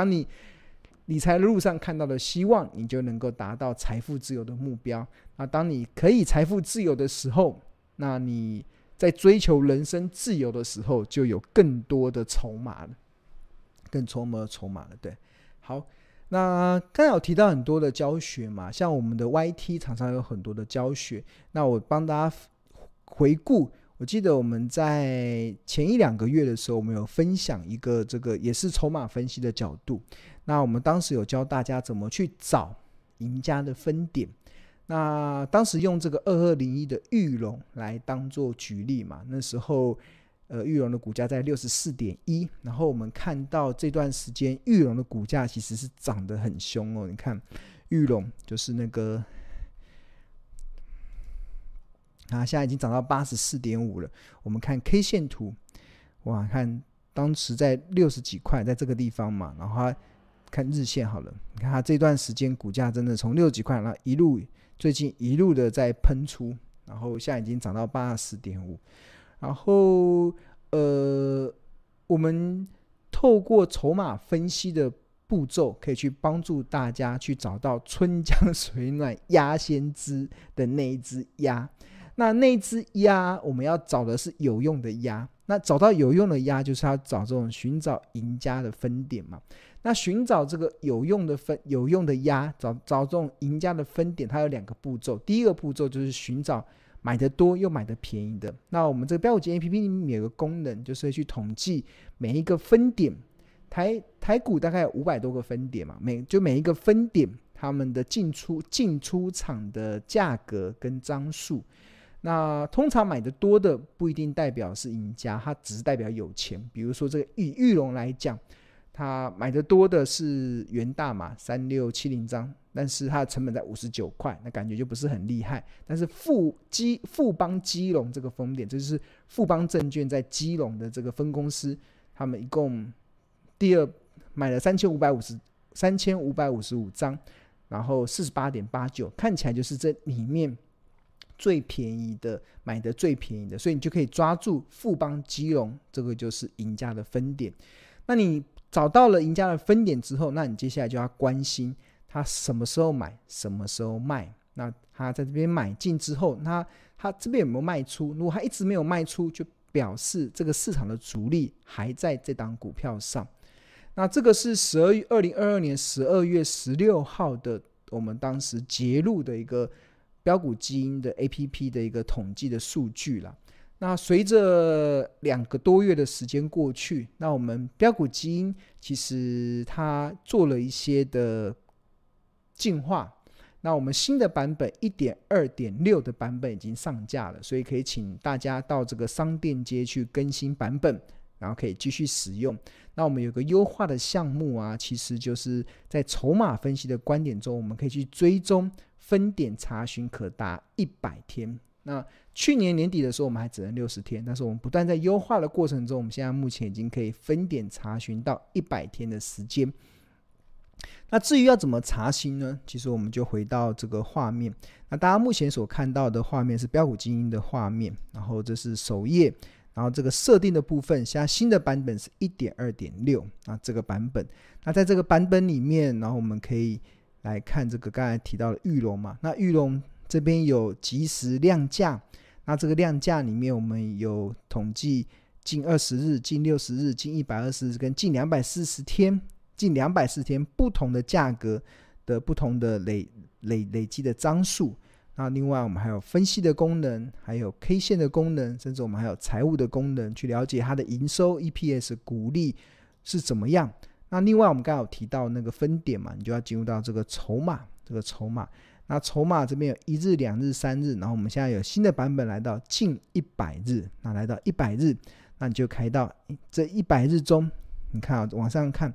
当你理财路上看到了希望，你就能够达到财富自由的目标。那当你可以财富自由的时候，那你在追求人生自由的时候，就有更多的筹码了，更筹码筹码了。对，好。那刚才有提到很多的教学嘛，像我们的 YT 常常有很多的教学。那我帮大家回顾，我记得我们在前一两个月的时候，我们有分享一个这个也是筹码分析的角度。那我们当时有教大家怎么去找赢家的分点。那当时用这个二二零一的玉龙来当做举例嘛，那时候。呃，玉龙的股价在六十四点一，然后我们看到这段时间玉龙的股价其实是涨得很凶哦。你看，玉龙就是那个，啊，现在已经涨到八十四点五了。我们看 K 线图，哇，看当时在六十几块，在这个地方嘛，然后看日线好了，你看它这段时间股价真的从六十几块，然后一路最近一路的在喷出，然后现在已经涨到八十四点五。然后，呃，我们透过筹码分析的步骤，可以去帮助大家去找到春江水暖鸭先知的那一只鸭。那那只鸭，我们要找的是有用的鸭。那找到有用的鸭，就是要找这种寻找赢家的分点嘛。那寻找这个有用的分有用的鸭，找找这种赢家的分点，它有两个步骤。第一个步骤就是寻找。买的多又买的便宜的，那我们这个标股金 A P P 里面有个功能，就是去统计每一个分点，台台股大概有五百多个分点嘛，每就每一个分点，他们的进出进出场的价格跟张数，那通常买的多的不一定代表是赢家，它只是代表有钱。比如说这个玉玉龙来讲，它买的多的是元大嘛，三六七零张。但是它的成本在五十九块，那感觉就不是很厉害。但是富基富邦基隆这个分点，这就是富邦证券在基隆的这个分公司，他们一共第二买了三千五百五十三千五百五十五张，然后四十八点八九，看起来就是这里面最便宜的，买的最便宜的，所以你就可以抓住富邦基隆，这个就是赢家的分点。那你找到了赢家的分点之后，那你接下来就要关心。他什么时候买，什么时候卖？那他在这边买进之后，那他这边有没有卖出？如果他一直没有卖出，就表示这个市场的主力还在这档股票上。那这个是十二月二零二二年十二月十六号的，我们当时截录的一个标股基因的 APP 的一个统计的数据了。那随着两个多月的时间过去，那我们标股基因其实它做了一些的。进化，那我们新的版本一点二点六的版本已经上架了，所以可以请大家到这个商店街去更新版本，然后可以继续使用。那我们有个优化的项目啊，其实就是在筹码分析的观点中，我们可以去追踪分点查询，可达一百天。那去年年底的时候，我们还只能六十天，但是我们不断在优化的过程中，我们现在目前已经可以分点查询到一百天的时间。那至于要怎么查询呢？其实我们就回到这个画面。那大家目前所看到的画面是标股精英的画面，然后这是首页，然后这个设定的部分，现在新的版本是一点二点六啊，这个版本。那在这个版本里面，然后我们可以来看这个刚才提到的玉龙嘛。那玉龙这边有即时量价，那这个量价里面我们有统计近二十日、近六十日、近一百二十日跟近两百四十天。近两百四十天不同的价格的不同的累累累积的张数，那另外我们还有分析的功能，还有 K 线的功能，甚至我们还有财务的功能，去了解它的营收、EPS、股利是怎么样。那另外我们刚好提到那个分点嘛，你就要进入到这个筹码，这个筹码。那筹码这边有一日、两日、三日，然后我们现在有新的版本来到近一百日，那来到一百日，那你就开到这一百日中，你看啊，往上看。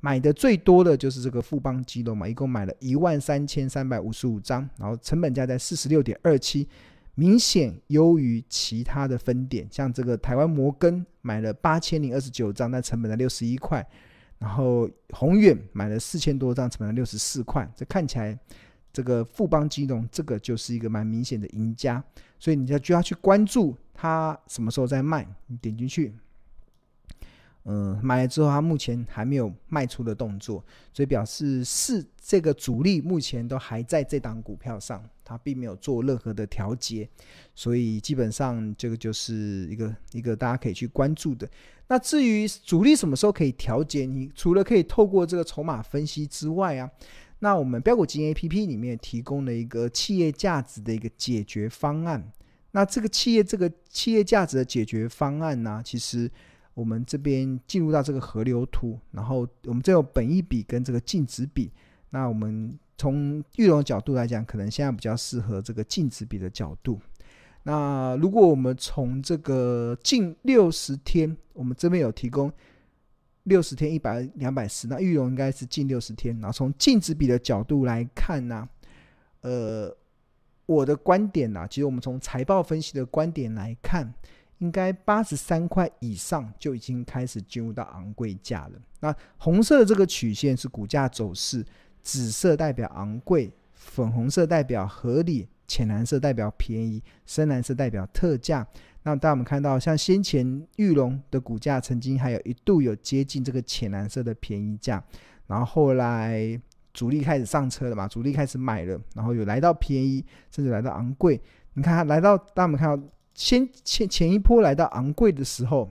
买的最多的就是这个富邦基隆嘛，一共买了一万三千三百五十五张，然后成本价在四十六点二七，明显优于其他的分点。像这个台湾摩根买了八千零二十九张，那成本在六十一块，然后宏远买了四千多张，成本六十四块。这看起来，这个富邦金融这个就是一个蛮明显的赢家，所以你要就要去关注它什么时候在卖。你点进去。嗯，买了之后，它目前还没有卖出的动作，所以表示是这个主力目前都还在这档股票上，它并没有做任何的调节，所以基本上这个就是一个一个大家可以去关注的。那至于主力什么时候可以调节，你除了可以透过这个筹码分析之外啊，那我们标股金 APP 里面提供了一个企业价值的一个解决方案。那这个企业这个企业价值的解决方案呢、其实。我们这边进入到这个河流图，然后我们这有本益比跟这个净值比。那我们从玉龙角度来讲，可能现在比较适合这个净值比的角度。那如果我们从这个近六十天，我们这边有提供六十天一百两百四，那玉龙应该是近六十天。然后从净值比的角度来看呢、呃，我的观点呢、其实我们从财报分析的观点来看。应该八十三块以上就已经开始进入到昂贵价了。那红色的这个曲线是股价走势，紫色代表昂贵，粉红色代表合理，浅蓝色代表便宜，深蓝色代表特价。那大家我们看到，像先前玉龙的股价曾经还有一度有接近这个浅蓝色的便宜价，然后后来主力开始上车了嘛，主力开始买了，然后有来到便宜，甚至来到昂贵。你看来到，大家我们看到。先前前一波来到昂贵的时候，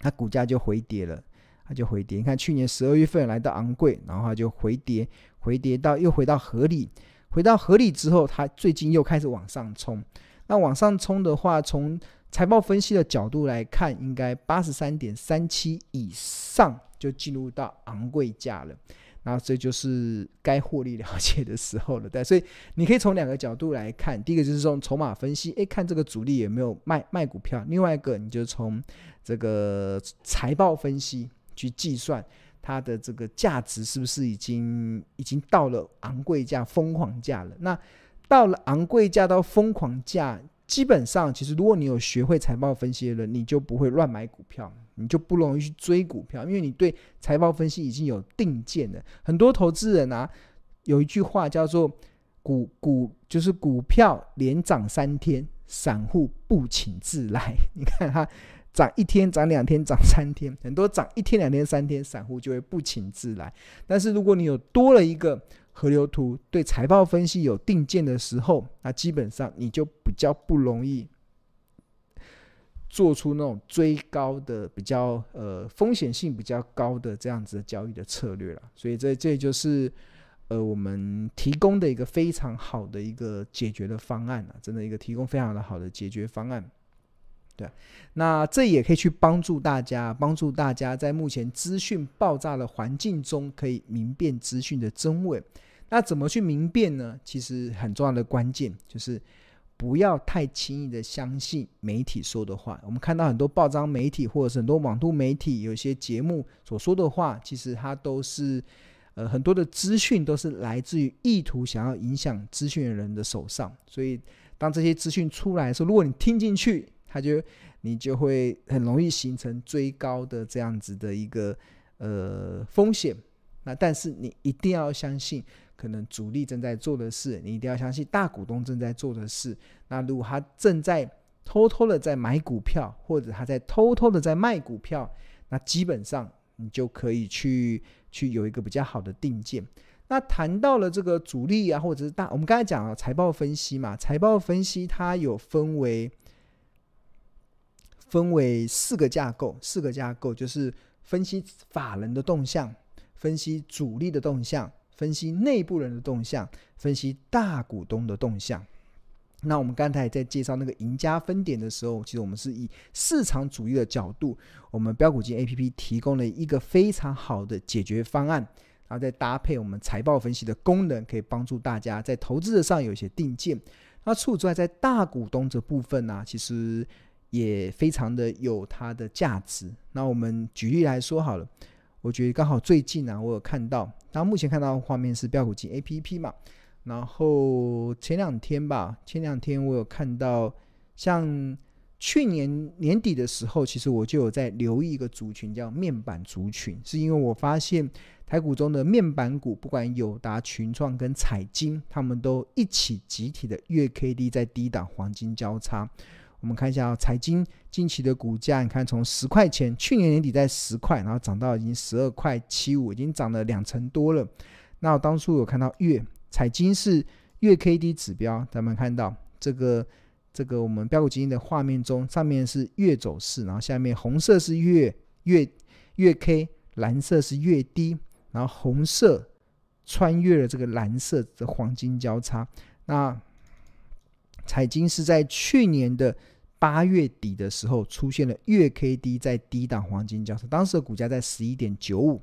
它股价就回跌了，它就回跌。你看去年十二月份来到昂贵，然后它就回跌，回跌到又回到合理，回到合理之后，它最近又开始往上冲。那往上冲的话，从财报分析的角度来看，应该八十三点三七以上就进入到昂贵价了。然后这就是该获利了结的时候了，对，所以你可以从两个角度来看，第一个就是从筹码分析，诶，看这个主力有没有卖卖股票；另外一个，你就从这个财报分析去计算它的这个价值是不是已经已经到了昂贵价、疯狂价了。那到了昂贵价到疯狂价。基本上，其实如果你有学会财报分析的人，你就不会乱买股票，你就不容易去追股票，因为你对财报分析已经有定见了。很多投资人啊，有一句话叫做“股股就是股票连涨三天，散户不请自来”。你看它涨一天、涨两天、涨三天，很多涨一天、两天、三天，散户就会不请自来。但是如果你有多了一个河流图对财报分析有定见的时候，那基本上你就比较不容易做出那种追高的比较呃风险性比较高的这样子的交易的策略了。所以这这就是呃我们提供的一个非常好的一个解决的方案啊，真的一个提供非常的好的解决方案。对，那这也可以去帮助大家，帮助大家在目前资讯爆炸的环境中，可以明辨资讯的真伪。那怎么去明辨呢？其实很重要的关键就是不要太轻易的相信媒体说的话。我们看到很多报章媒体或者是很多网络媒体，有些节目所说的话，其实它都是呃很多的资讯都是来自于意图想要影响资讯的人的手上。所以当这些资讯出来的时候，如果你听进去，它就你就会很容易形成追高的这样子的一个呃风险。那但是你一定要相信。可能主力正在做的事，你一定要相信大股东正在做的事。那如果他正在偷偷的在买股票，或者他在偷偷的在卖股票，那基本上你就可以去去有一个比较好的定见。那谈到了这个主力啊，或者是大，我们刚才讲了财报分析嘛，财报分析它有分为分为四个架构，四个架构就是分析法人的动向，分析主力的动向。分析内部人的动向，分析大股东的动向。那我们刚才在介绍那个赢家分点的时候，其实我们是以市场主义的角度，我们标股金 APP 提供了一个非常好的解决方案，然后再搭配我们财报分析的功能，可以帮助大家在投资的上有一些定见。那除此之外，在大股东这部分呢、其实也非常的有它的价值。那我们举例来说好了。我觉得刚好最近啊，我有看到，那目前看到画面是标股金 APP 嘛，然后前两天吧，前两天我有看到，像去年年底的时候，其实我就有在留意一个族群叫面板族群，是因为我发现台股中的面板股，不管友达、群创跟彩晶，他们都一起集体的月 K D 在低档黄金交叉。我们看一下彩晶近期的股价，你看从十块钱，去年年底在十块，然后涨到已经十二块七五，已经涨了两成多了。那我当初有看到月彩晶是月 K D 指标，咱们看到这个这个我们标股基金的画面中，上面是月走势，然后下面红色是月月月 K，蓝色是月低然后红色穿越了这个蓝色的黄金交叉。那彩晶是在去年的八月底的时候出现了月 K D 在低档黄金交叉，当时的股价在十一点九五。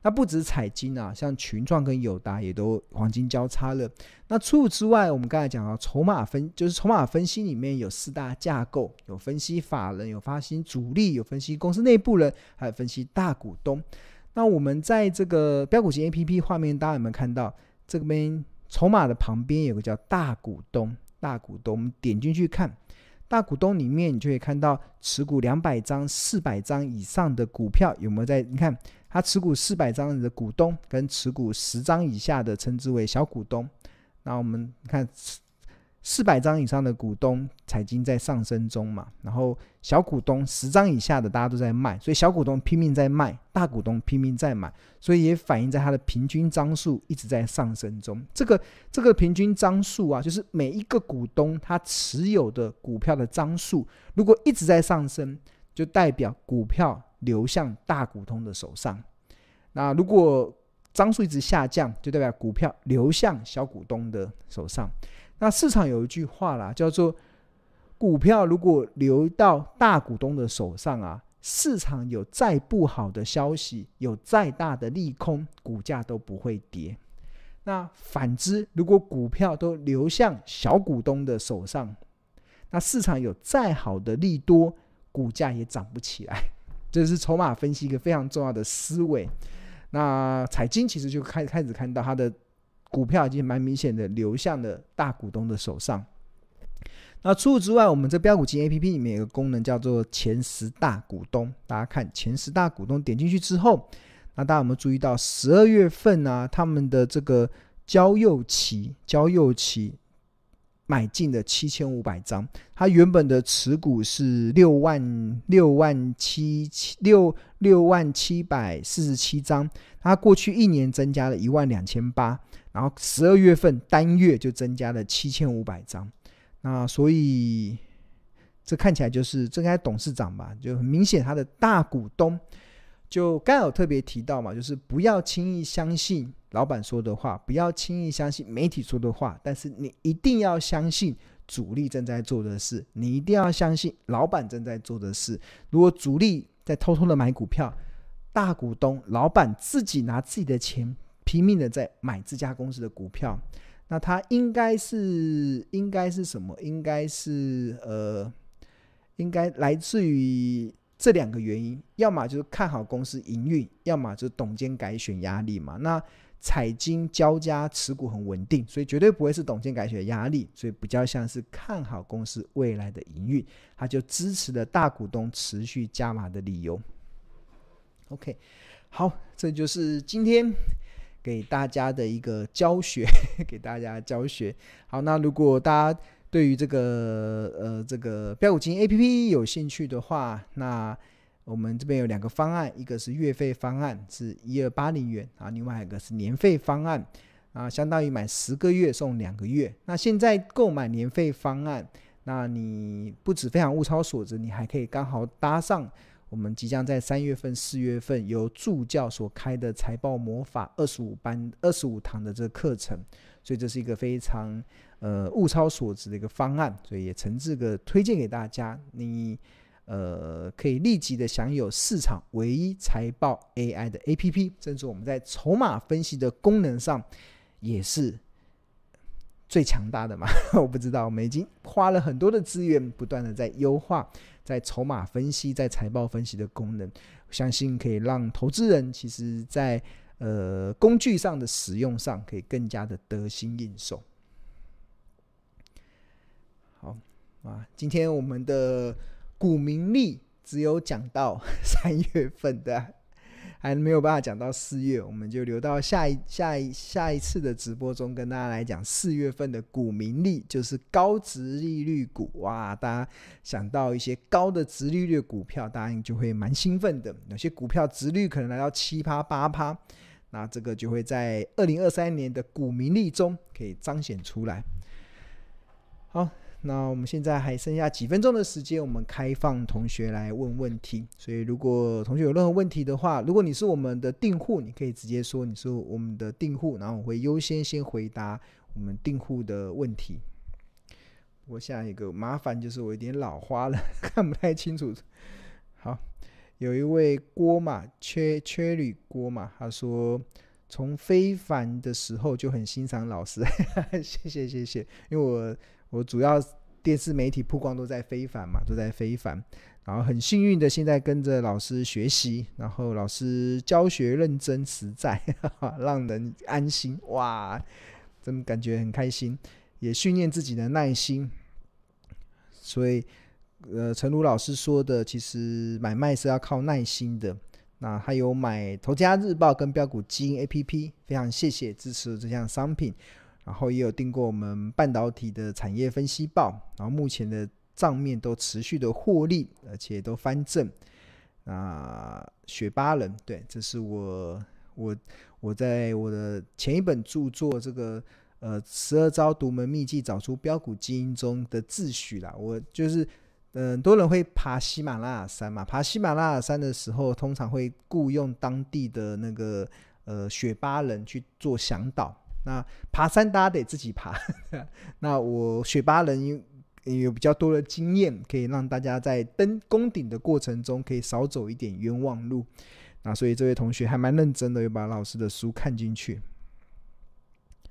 那不止彩金啊，像群创跟友达也都黄金交叉了。那除此之外，我们刚才讲到筹码分，就是筹码分析里面有四大架构，有分析法人，有分析主力，有分析公司内部人，还有分析大股东。那我们在这个标股型 A P P 画面，大家有没有看到这边筹码的旁边有个叫大股东？大股东，我们点进去看，大股东里面你就可以看到持股两百张、四百张以上的股票有没有在？你看。他持股四百张的股东，跟持股十张以下的称之为小股东。那我们看四百张以上的股东，彩晶在上升中嘛。然后小股东十张以下的大家都在卖，所以小股东拼命在卖，大股东拼命在买，所以也反映在它的平均张数一直在上升中。这个这个平均张数啊，就是每一个股东他持有的股票的张数，如果一直在上升，就代表股票。流向大股东的手上，那如果张数一直下降，就代表股票流向小股东的手上。那市场有一句话啦，叫做“股票如果流到大股东的手上啊，市场有再不好的消息，有再大的利空，股价都不会跌。那反之，如果股票都流向小股东的手上，那市场有再好的利多，股价也涨不起来。这是筹码分析一个非常重要的思维。那财经其实就开开始看到它的股票已经蛮明显的流向了大股东的手上。那除此之外，我们这标股金 A P P 里面有个功能叫做前十大股东。大家看前十大股东点进去之后，那大家有没有注意到十二月份啊，他们的这个交易期交易期。买进的七千五百张，他原本的持股是六万六万七七六六万七百四十七张，他过去一年增加了一万两千八，然后十二月份单月就增加了七千五百张，那所以这看起来就是这应该董事长吧，就很明显他的大股东，就刚有特别提到嘛，就是不要轻易相信。老板说的话，不要轻易相信媒体说的话，但是你一定要相信主力正在做的事，你一定要相信老板正在做的事。如果主力在偷偷的买股票，大股东老板自己拿自己的钱拼命的在买这家公司的股票，那他应该是应该是什么？应该是呃，应该来自于这两个原因，要么就是看好公司营运，要么就是董监改选压力嘛。那彩金交加持股很稳定，所以绝对不会是董监改选压力，所以比较像是看好公司未来的营运，他就支持了大股东持续加码的理由。OK，好，这就是今天给大家的一个教学，给大家教学。好，那如果大家对于这个呃这个标股金 APP 有兴趣的话，那。我们这边有两个方案，一个是月费方案，是一二八零元啊，另外一个是年费方案啊，相当于买十个月送两个月。那现在购买年费方案，那你不止非常物超所值，你还可以刚好搭上我们即将在三月份、四月份由助教所开的财报魔法二十五班、二十五堂的这个课程，所以这是一个非常呃物超所值的一个方案，所以也诚挚的推荐给大家。你。呃，可以立即的享有市场唯一财报 AI 的 APP，甚至我们在筹码分析的功能上也是最强大的嘛？我不知道，我们已经花了很多的资源，不断的在优化在筹码分析、在财报分析的功能，相信可以让投资人其实在呃工具上的使用上可以更加的得心应手。好啊，今天我们的。股民利只有讲到三月份的，还没有办法讲到四月，我们就留到下一下一下一次的直播中跟大家来讲四月份的股民利，就是高值利率股。哇，大家想到一些高的值利率股票，大家就会蛮兴奋的。有些股票值率可能来到七趴八趴，那这个就会在二零二三年的股民利中可以彰显出来。好。那我们现在还剩下几分钟的时间，我们开放同学来问问题。所以，如果同学有任何问题的话，如果你是我们的订户，你可以直接说你是我们的订户，然后我会优先先回答我们订户的问题。我下一个麻烦就是我有点老花了，看不太清楚。好，有一位郭嘛，缺缺铝郭嘛，他说从非凡的时候就很欣赏老师，谢谢谢谢，因为我。我主要电视媒体曝光都在非凡嘛，都在非凡，然后很幸运的现在跟着老师学习，然后老师教学认真实在，让人安心哇，真感觉很开心，也训练自己的耐心。所以，呃，陈如老师说的，其实买卖是要靠耐心的。那还有买《投家日报》跟标股基因 APP，非常谢谢支持这项商品。然后也有订过我们半导体的产业分析报，然后目前的账面都持续的获利，而且都翻正。啊，雪巴人，对，这是我我我在我的前一本著作这个呃十二招独门秘籍找出标股基因中的自诩啦。我就是嗯，很多人会爬喜马拉雅山嘛，爬喜马拉雅山的时候，通常会雇佣当地的那个呃雪巴人去做向导。那爬山大家得自己爬，那我雪巴人有有比较多的经验，可以让大家在登攻顶的过程中可以少走一点冤枉路。那所以这位同学还蛮认真的，又把老师的书看进去。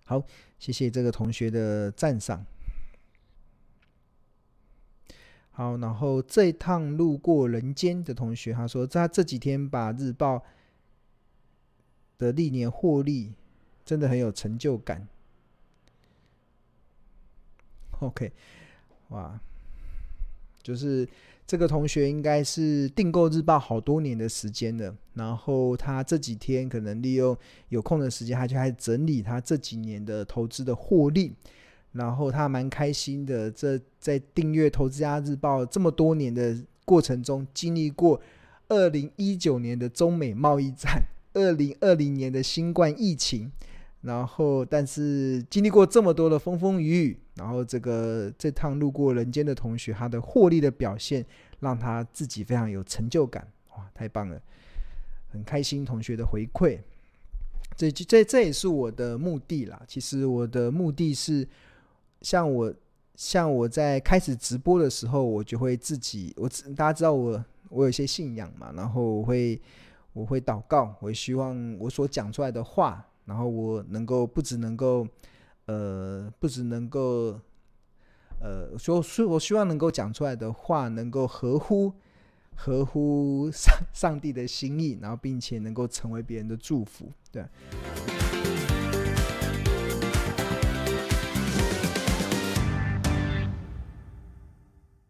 好，谢谢这个同学的赞赏。好，然后这一趟路过人间的同学，他说他这几天把日报的历年获利。真的很有成就感。OK，哇，就是这个同学应该是订购日报好多年的时间了，然后他这几天可能利用有空的时间，他就开始整理他这几年的投资的获利，然后他蛮开心的。这在订阅《投资家日报》这么多年的过程中，经历过二零一九年的中美贸易战，二零二零年的新冠疫情。然后，但是经历过这么多的风风雨雨，然后这个这趟路过人间的同学，他的获利的表现让他自己非常有成就感，哇，太棒了，很开心同学的回馈，这这这也是我的目的啦。其实我的目的是，像我像我在开始直播的时候，我就会自己，我大家知道我我有些信仰嘛，然后我会我会祷告，我希望我所讲出来的话。然后我能够不只能够，呃，不只能够，呃，说说我希望能够讲出来的话能够合乎合乎上 上帝的心意，然后并且能够成为别人的祝福，对。